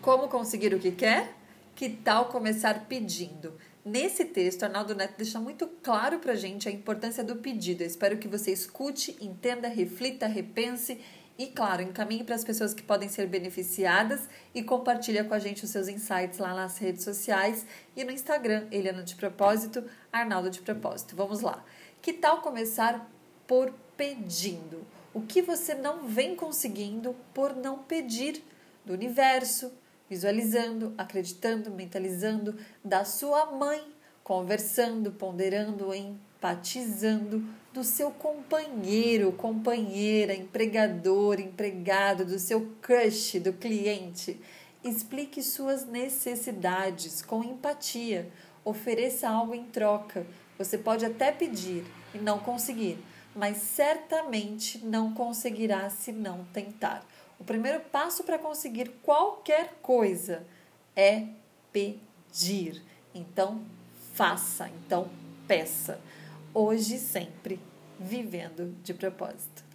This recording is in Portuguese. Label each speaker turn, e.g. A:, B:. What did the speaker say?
A: Como conseguir o que quer? Que tal começar pedindo? Nesse texto, Arnaldo Neto deixa muito claro para a gente a importância do pedido. Eu espero que você escute, entenda, reflita, repense e, claro, encaminhe para as pessoas que podem ser beneficiadas e compartilha com a gente os seus insights lá nas redes sociais e no Instagram, Eliana de Propósito, Arnaldo de Propósito. Vamos lá. Que tal começar por pedindo? O que você não vem conseguindo por não pedir do universo, visualizando, acreditando, mentalizando, da sua mãe, conversando, ponderando, empatizando, do seu companheiro, companheira, empregador, empregado, do seu crush, do cliente. Explique suas necessidades com empatia. Ofereça algo em troca. Você pode até pedir e não conseguir, mas certamente não conseguirá se não tentar. O primeiro passo para conseguir qualquer coisa é pedir. Então, faça, então peça. Hoje sempre vivendo de propósito.